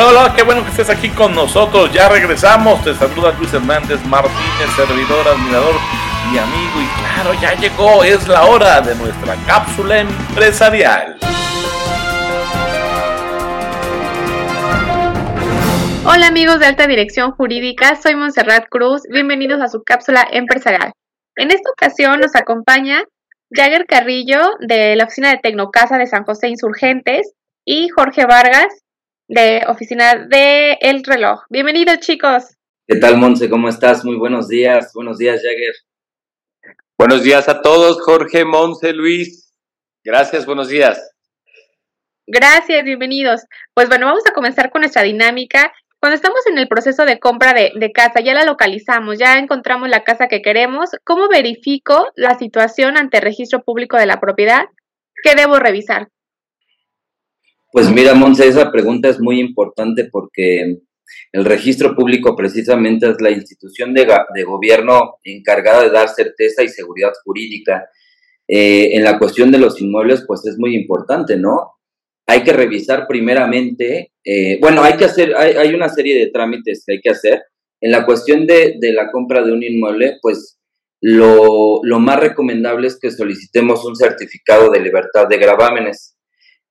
Hola, hola, qué bueno que estés aquí con nosotros. Ya regresamos. Te saluda Luis Hernández Martínez, servidor, admirador y amigo. Y claro, ya llegó. Es la hora de nuestra cápsula empresarial. Hola amigos de Alta Dirección Jurídica, soy Montserrat Cruz. Bienvenidos a su cápsula empresarial. En esta ocasión nos acompaña Jagger Carrillo de la oficina de Tecnocasa de San José Insurgentes y Jorge Vargas de oficina de El Reloj. Bienvenidos chicos. ¿Qué tal Monse? ¿Cómo estás? Muy buenos días. Buenos días Jagger. Buenos días a todos, Jorge, Monse, Luis. Gracias, buenos días. Gracias, bienvenidos. Pues bueno, vamos a comenzar con nuestra dinámica. Cuando estamos en el proceso de compra de, de, casa, ya la localizamos, ya encontramos la casa que queremos, ¿cómo verifico la situación ante el registro público de la propiedad? ¿Qué debo revisar? Pues mira, Monse, esa pregunta es muy importante porque el registro público precisamente es la institución de, de gobierno encargada de dar certeza y seguridad jurídica. Eh, en la cuestión de los inmuebles, pues es muy importante, ¿no? Hay que revisar primeramente, eh, bueno, hay que hacer, hay, hay, una serie de trámites que hay que hacer. En la cuestión de, de la compra de un inmueble, pues lo, lo más recomendable es que solicitemos un certificado de libertad de gravámenes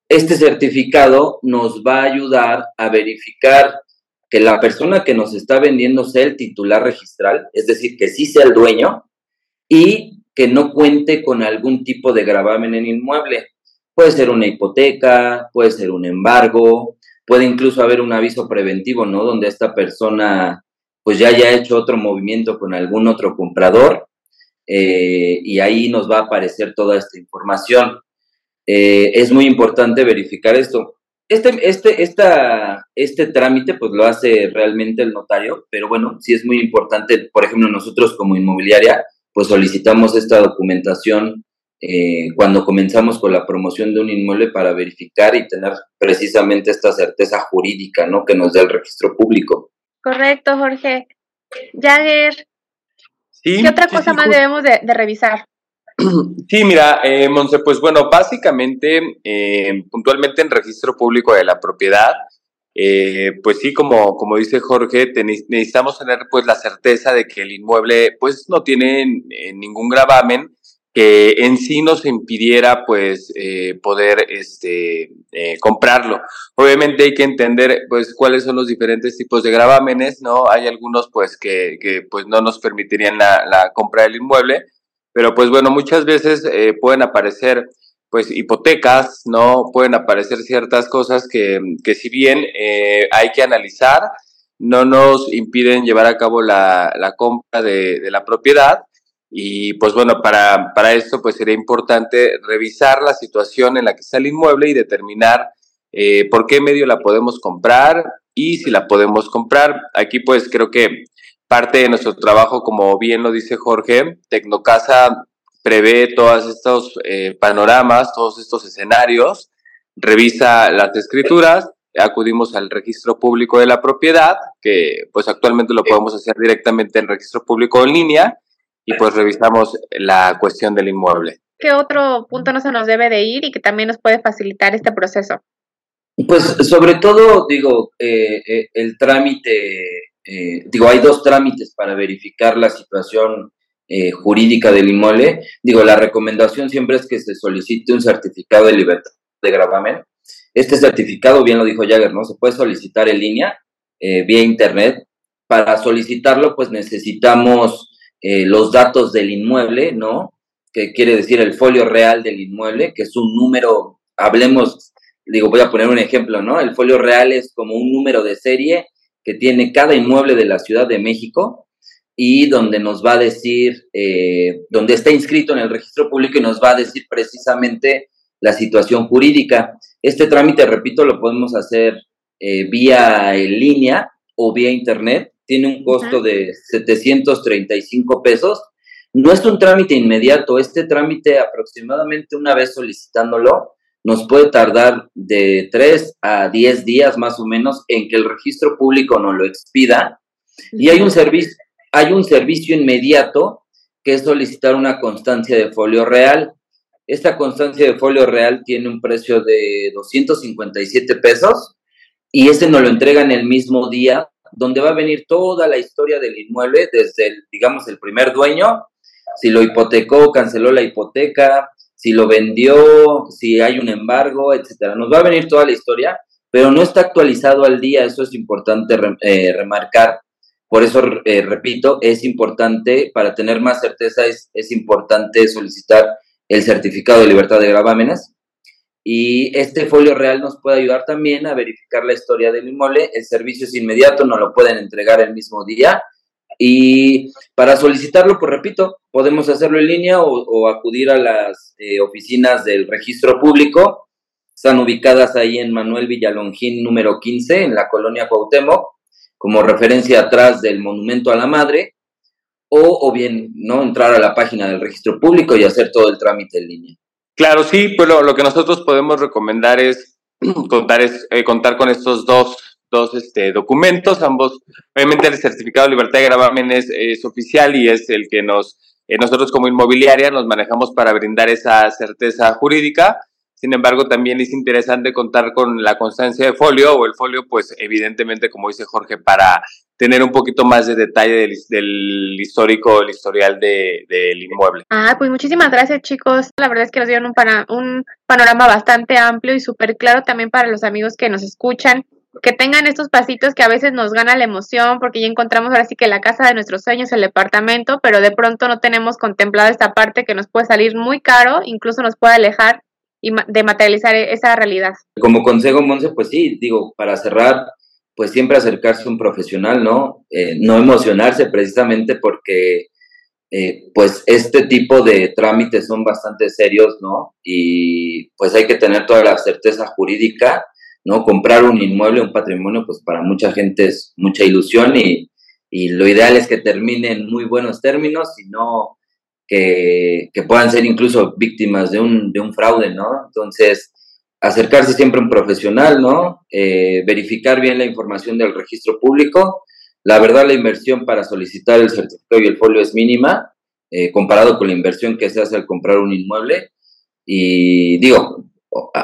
este certificado nos va a ayudar a verificar que la persona que nos está vendiendo sea el titular registral, es decir, que sí sea el dueño y que no cuente con algún tipo de gravamen en inmueble. Puede ser una hipoteca, puede ser un embargo, puede incluso haber un aviso preventivo, ¿no? Donde esta persona pues ya haya hecho otro movimiento con algún otro comprador eh, y ahí nos va a aparecer toda esta información. Eh, es muy importante verificar esto. Este, este, esta, este trámite pues lo hace realmente el notario, pero bueno, sí es muy importante, por ejemplo, nosotros como inmobiliaria, pues solicitamos esta documentación eh, cuando comenzamos con la promoción de un inmueble para verificar y tener precisamente esta certeza jurídica, ¿no? Que nos da el registro público. Correcto, Jorge. Jagger, ¿qué otra cosa más debemos de, de revisar? Sí, mira, eh, Monse, pues bueno, básicamente, eh, puntualmente en registro público de la propiedad, eh, pues sí, como, como dice Jorge, necesitamos tener pues la certeza de que el inmueble pues no tiene eh, ningún gravamen que en sí nos impidiera pues eh, poder este, comprarlo. Obviamente hay que entender pues cuáles son los diferentes tipos de gravámenes, ¿no? Hay algunos pues que, que pues no nos permitirían la, la compra del inmueble, pero pues bueno, muchas veces eh, pueden aparecer pues hipotecas, ¿no? Pueden aparecer ciertas cosas que, que si bien eh, hay que analizar, no nos impiden llevar a cabo la, la compra de, de, la propiedad. Y pues bueno, para, para esto pues sería importante revisar la situación en la que está el inmueble y determinar eh, por qué medio la podemos comprar y si la podemos comprar. Aquí pues creo que parte de nuestro trabajo, como bien lo dice Jorge, Tecnocasa prevé todos estos eh, panoramas, todos estos escenarios, revisa las escrituras, acudimos al registro público de la propiedad, que pues actualmente lo podemos hacer directamente en registro público en línea, y pues revisamos la cuestión del inmueble. ¿Qué otro punto no se nos debe de ir y que también nos puede facilitar este proceso? Pues sobre todo, digo, eh, eh, el trámite eh, digo, hay dos trámites para verificar la situación eh, jurídica del inmueble. Digo, la recomendación siempre es que se solicite un certificado de libertad de gravamen. Este certificado, bien lo dijo Jagger, ¿no? Se puede solicitar en línea, eh, vía internet. Para solicitarlo, pues necesitamos los datos del inmueble, ¿no? Que quiere decir el folio real del inmueble, que es un número, hablemos, digo, voy a poner un ejemplo, ¿no? El folio real es como un número de serie que tiene cada inmueble de la Ciudad de México y donde nos va a decir, eh, donde está inscrito en el registro público y nos va a decir precisamente la situación jurídica. Este trámite, repito, lo podemos hacer eh, vía en línea o vía internet. Tiene un costo de 735 pesos. No es un trámite inmediato, este trámite aproximadamente una vez solicitándolo, nos puede tardar de 3 a 10 días más o menos en que el registro público nos lo expida. Y hay un servicio, hay un servicio inmediato que es solicitar una constancia de folio real. Esta constancia de folio real tiene un precio de 257 pesos y este nos lo entregan el mismo día, donde va a venir toda la historia del inmueble, desde, el, digamos, el primer dueño, si lo hipotecó, canceló la hipoteca, si lo vendió, si hay un embargo, etcétera. Nos va a venir toda la historia, pero no está actualizado al día, eso es importante eh, remarcar. Por eso, eh, repito, es importante, para tener más certeza, es, es importante solicitar el certificado de libertad de gravámenes. Y este folio real nos puede ayudar también a verificar la historia del inmueble. El servicio es inmediato, nos lo pueden entregar el mismo día. Y para solicitarlo, pues repito, podemos hacerlo en línea o, acudir a las eh, oficinas del registro público. Están ubicadas ahí en Manuel Villalongín número 15, en la colonia Cuauhtémoc, como referencia atrás del Monumento a la Madre o, bien no entrar a la página del registro público y hacer todo el trámite en línea. Claro, sí, pues lo, que nosotros podemos recomendar es contar, es, eh, contar con estos dos, dos este, documentos, ambos, obviamente el certificado de libertad de gravamen es, oficial y es el que nos, eh, nosotros como inmobiliaria nos manejamos para brindar esa certeza jurídica. Sin embargo, también es interesante contar con la constancia de folio o el folio, pues evidentemente, como dice Jorge, para tener un poquito más de detalle del, del histórico, el historial del de, inmueble. Ah, pues muchísimas gracias chicos. La verdad es que nos dieron un, un panorama bastante amplio y súper claro también para los amigos que nos escuchan. Que tengan estos pasitos que a veces nos gana la emoción porque ya encontramos ahora sí que la casa de nuestros sueños, el departamento, pero de pronto no tenemos contemplado esta parte que nos puede salir muy caro, incluso nos puede alejar y de materializar esa realidad. Como consejo, Monse, pues sí, digo, para cerrar, pues siempre acercarse a un profesional, ¿no? Eh, no emocionarse precisamente porque eh, pues este tipo de trámites son bastante serios, ¿no? Y pues hay que tener toda la certeza jurídica, ¿no? Comprar un inmueble, un patrimonio, pues para mucha gente es mucha ilusión y, y lo ideal es que termine en muy buenos términos y no que, que puedan ser incluso víctimas de un, de un fraude, ¿no? Entonces, acercarse siempre a un profesional, ¿no? Eh, verificar bien la información del registro público. La verdad, la inversión para solicitar el certificado y el folio es mínima, eh, comparado con la inversión que se hace al comprar un inmueble. Y digo,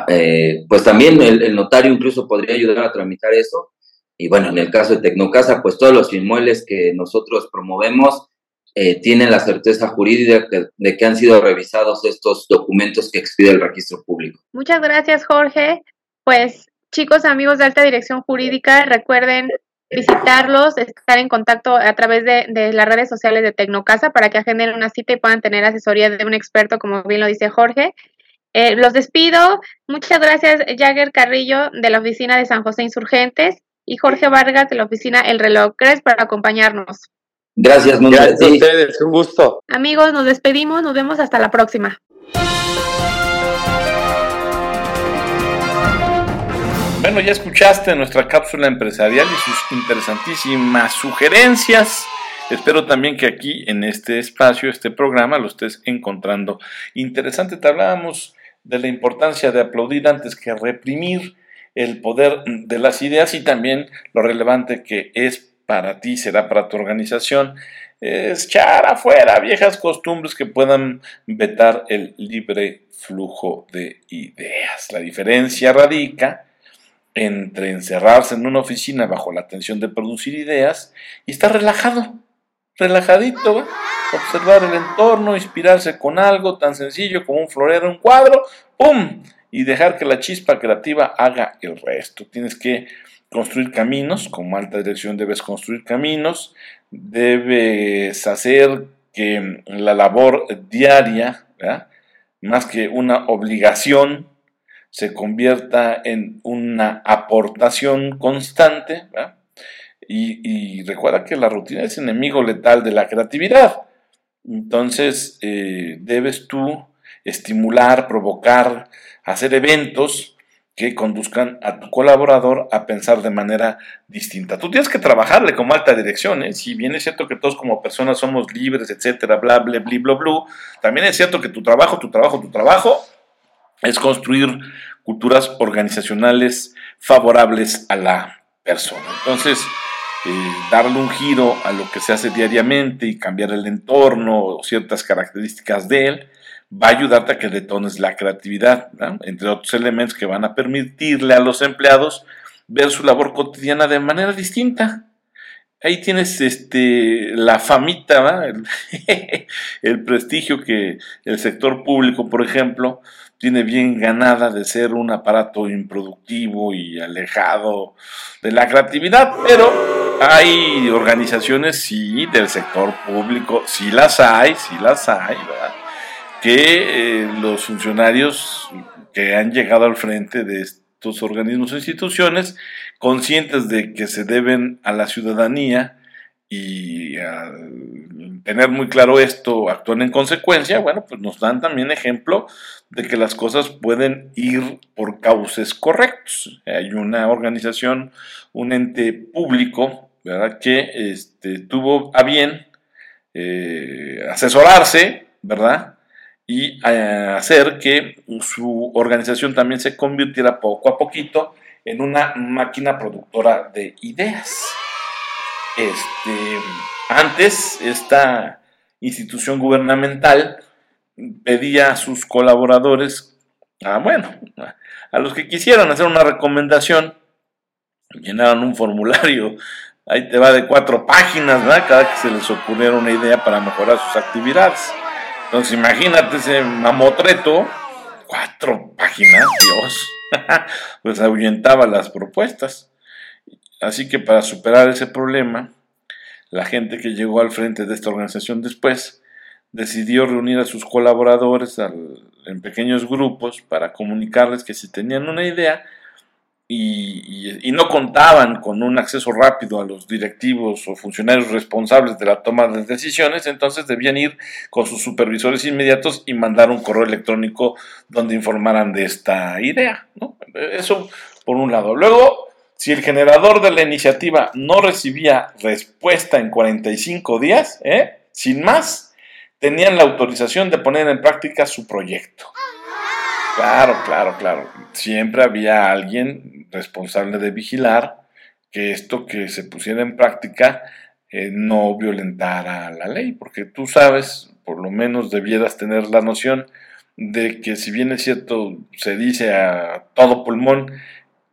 eh, pues también el, notario incluso podría ayudar a tramitar eso. Y bueno, en el caso de Tecnocasa, pues todos los inmuebles que nosotros promovemos eh, tienen la certeza jurídica de que han sido revisados estos documentos que expide el registro público. Muchas gracias, Jorge. Pues chicos, amigos de alta dirección jurídica, recuerden visitarlos, estar en contacto a través de, las redes sociales de Tecnocasa para que agenden una cita y puedan tener asesoría de un experto, como bien lo dice Jorge. Eh, los despido. Muchas gracias, Jagger Carrillo, de la oficina de San José Insurgentes, y Jorge Vargas, de la oficina El Reloj Cres, por acompañarnos. Gracias, Gracias a ustedes, un gusto. Amigos, nos despedimos, nos vemos hasta la próxima. Bueno, ya escuchaste nuestra cápsula empresarial y sus interesantísimas sugerencias. Espero también que aquí en este espacio, este programa, lo estés encontrando interesante. Te hablábamos de la importancia de aplaudir antes que reprimir el poder de las ideas y también lo relevante que es para ti, será para tu organización, es echar afuera viejas costumbres que puedan vetar el libre flujo de ideas. La diferencia radica entre encerrarse en una oficina bajo la tensión de producir ideas y estar relajado, relajadito, observar el entorno, inspirarse con algo tan sencillo como un florero, un cuadro, ¡pum! y dejar que la chispa creativa haga el resto. Tienes que construir caminos, como alta dirección debes construir caminos, debes hacer que la labor diaria, más que una obligación, se convierta en una aportación constante. Y, recuerda que la rutina es enemigo letal de la creatividad. Entonces, eh, debes tú estimular, provocar, hacer eventos que conduzcan a tu colaborador a pensar de manera distinta. Tú tienes que trabajarle como alta dirección, ¿eh? si bien es cierto que todos como personas somos libres, etcétera, bla, bla, bla, bla, bla, también es cierto que tu trabajo, tu trabajo, tu trabajo es construir culturas organizacionales favorables a la persona. Entonces, eh, darle un giro a lo que se hace diariamente y cambiar el entorno o ciertas características de él, va a ayudarte a que detones la creatividad, entre otros elementos que van a permitirle a los empleados ver su labor cotidiana de manera distinta. Ahí tienes este, la famita, el, el prestigio que el sector público, por ejemplo, tiene bien ganada de ser un aparato improductivo y alejado de la creatividad, pero hay organizaciones, sí, del sector público, sí las hay, sí las hay, ¿verdad? Que eh, los funcionarios que han llegado al frente de estos organismos e instituciones, conscientes de que se deben a la ciudadanía, y al tener muy claro esto, actúan en consecuencia, bueno, pues nos dan también ejemplo de que las cosas pueden ir por cauces correctos. Hay una organización, un ente público, ¿verdad?, que este, tuvo a bien eh, asesorarse, ¿verdad?, y eh, hacer que su organización también se convirtiera poco a poquito en una máquina productora de ideas. Este, antes, esta institución gubernamental pedía a sus colaboradores, a, bueno, a los que quisieran hacer una recomendación, llenaran un formulario, ahí te va de cuatro páginas, ¿verdad? Cada que se les ocurriera una idea para mejorar sus actividades. Entonces imagínate ese mamotreto, cuatro páginas, Dios, pues ahuyentaba las propuestas. Así que para superar ese problema, la gente que llegó al frente de esta organización después decidió reunir a sus colaboradores en pequeños grupos para comunicarles que si tenían una idea y, no contaban con un acceso rápido a los directivos o funcionarios responsables de la toma de decisiones, entonces debían ir con sus supervisores inmediatos y mandar un correo electrónico donde informaran de esta idea. Eso por un lado. Luego si el generador de la iniciativa no recibía respuesta en 45 días, ¿eh? sin más, tenían la autorización de poner en práctica su proyecto. Claro, claro, claro. Siempre había alguien responsable de vigilar que esto que se pusiera en práctica eh, no violentara la ley, porque tú sabes, por lo menos debieras tener la noción de que si bien es cierto, se dice a todo pulmón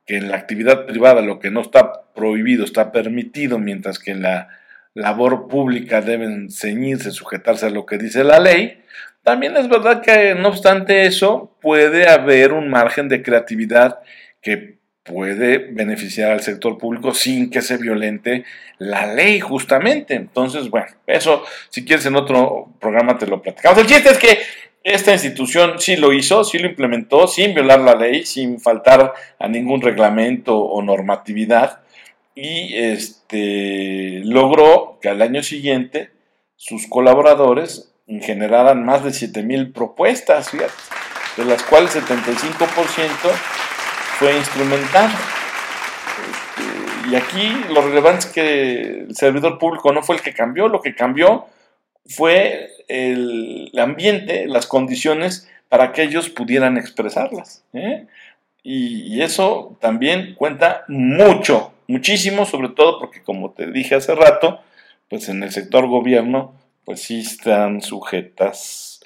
que en la actividad privada lo que no está prohibido está permitido, mientras que en la labor pública deben ceñirse, sujetarse a lo que dice la ley, también es verdad que no obstante eso puede haber un margen de creatividad que puede beneficiar al sector público sin que se violente la ley justamente. Entonces, bueno, eso si quieres en otro programa te lo platicamos. El chiste es que esta institución sí lo hizo, sí lo implementó, sin violar la ley, sin faltar a ningún reglamento o normatividad, y este, logró que al año siguiente sus colaboradores generaran más de 7.000 propuestas, de las cuales 75% fue instrumental. Este, y aquí lo relevante es que el servidor público no fue el que cambió, lo que cambió fue el ambiente, las condiciones para que ellos pudieran expresarlas. ¿eh? Y, eso también cuenta mucho, muchísimo, sobre todo porque como te dije hace rato, pues en el sector gobierno, pues sí están sujetas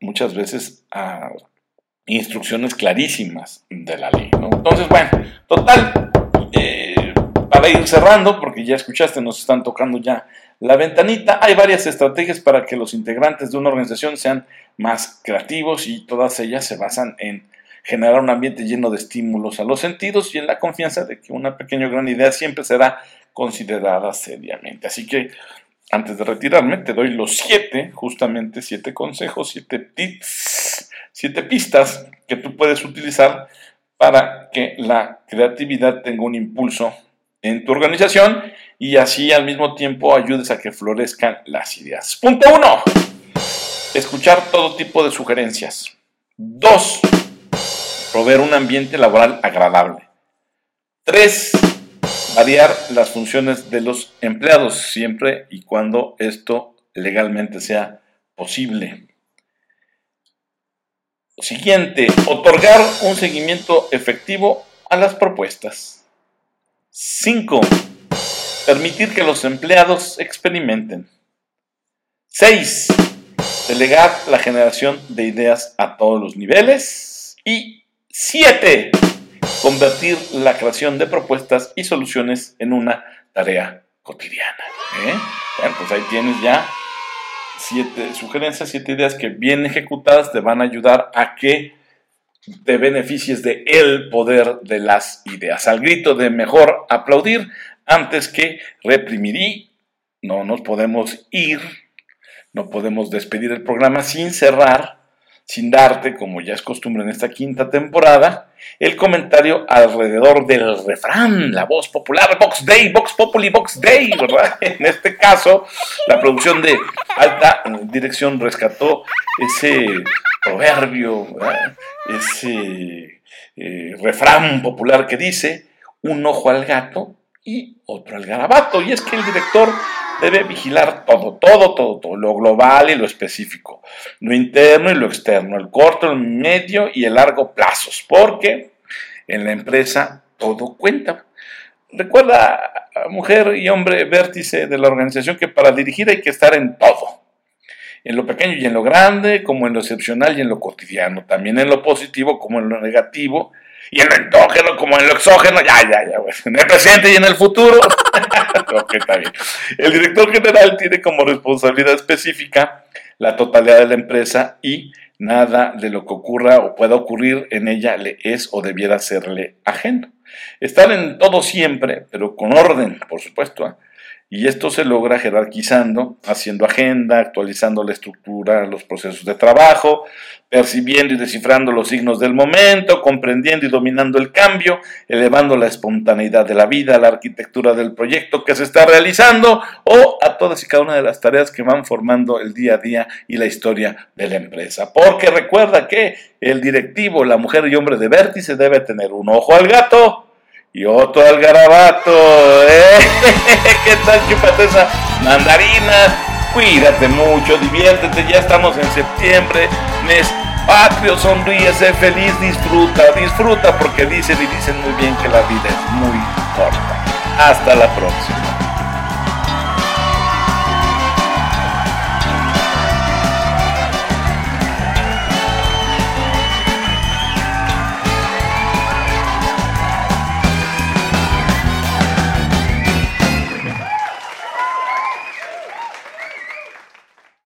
muchas veces a instrucciones clarísimas de la ley. Entonces, bueno, total, eh, para ir cerrando, porque ya escuchaste, nos están tocando ya la ventanita. Hay varias estrategias para que los integrantes de una organización sean más creativos y todas ellas se basan en generar un ambiente lleno de estímulos a los sentidos y en la confianza de que una pequeña o gran idea siempre será considerada seriamente. Así que antes de retirarme, te doy los siete, justamente siete consejos, siete tips, siete pistas que tú puedes utilizar para que la creatividad tenga un impulso en tu organización y así al mismo tiempo ayudes a que florezcan las ideas. Punto uno, escuchar todo tipo de sugerencias. Dos, proveer un ambiente laboral agradable. Tres, variar las funciones de los empleados siempre y cuando esto legalmente sea posible. Siguiente, otorgar un seguimiento efectivo a las propuestas. 5. Permitir que los empleados experimenten. 6. Delegar la generación de ideas a todos los niveles. Y 7. Convertir la creación de propuestas y soluciones en una tarea cotidiana. ¿eh? Pues ahí tienes ya siete sugerencias, siete ideas que bien ejecutadas te van a ayudar a que te beneficies de el poder de las ideas. Al grito de mejor aplaudir antes que reprimir no nos podemos ir, no podemos despedir el programa sin cerrar, sin darte, como ya es costumbre en esta quinta temporada, el comentario alrededor del refrán, la voz popular, Vox Day, Vox Populi, Vox Day, ¿verdad? En este caso, la producción de alta dirección rescató ese proverbio, ese eh, refrán popular que dice, un ojo al gato y otro al garabato. Y es que el director debe vigilar todo, todo, todo, todo, lo global y lo específico, lo interno y lo externo, el corto, el medio y el largo plazos, porque en la empresa todo cuenta. Recuerda, mujer y hombre vértice de la organización, que para dirigir hay que estar en todo, en lo pequeño y en lo grande, como en lo excepcional y en lo cotidiano, también en lo positivo como en lo negativo, y en lo endógeno como en lo exógeno, ya, ya, ya, pues, en el presente y en el futuro. ok, está bien. El director general tiene como responsabilidad específica la totalidad de la empresa y nada de lo que ocurra o pueda ocurrir en ella le es o debiera serle ajeno. Estar en todo siempre, pero con orden, por supuesto. ¿eh? Y esto se logra jerarquizando, haciendo agenda, actualizando la estructura, los procesos de trabajo, percibiendo y descifrando los signos del momento, comprendiendo y dominando el cambio, elevando la espontaneidad de la vida, la arquitectura del proyecto que se está realizando o a todas y cada una de las tareas que van formando el día a día y la historia de la empresa. Porque recuerda que el directivo, la mujer y hombre de vértice debe tener un ojo al gato, y otro al garabato. ¿eh? ¿Qué tal? Chúpate esa mandarina. Cuídate mucho, diviértete. Ya estamos en septiembre, mes patrio. Sonríe, sé feliz, disfruta, disfruta porque dicen y dicen muy bien que la vida es muy corta. Hasta la próxima.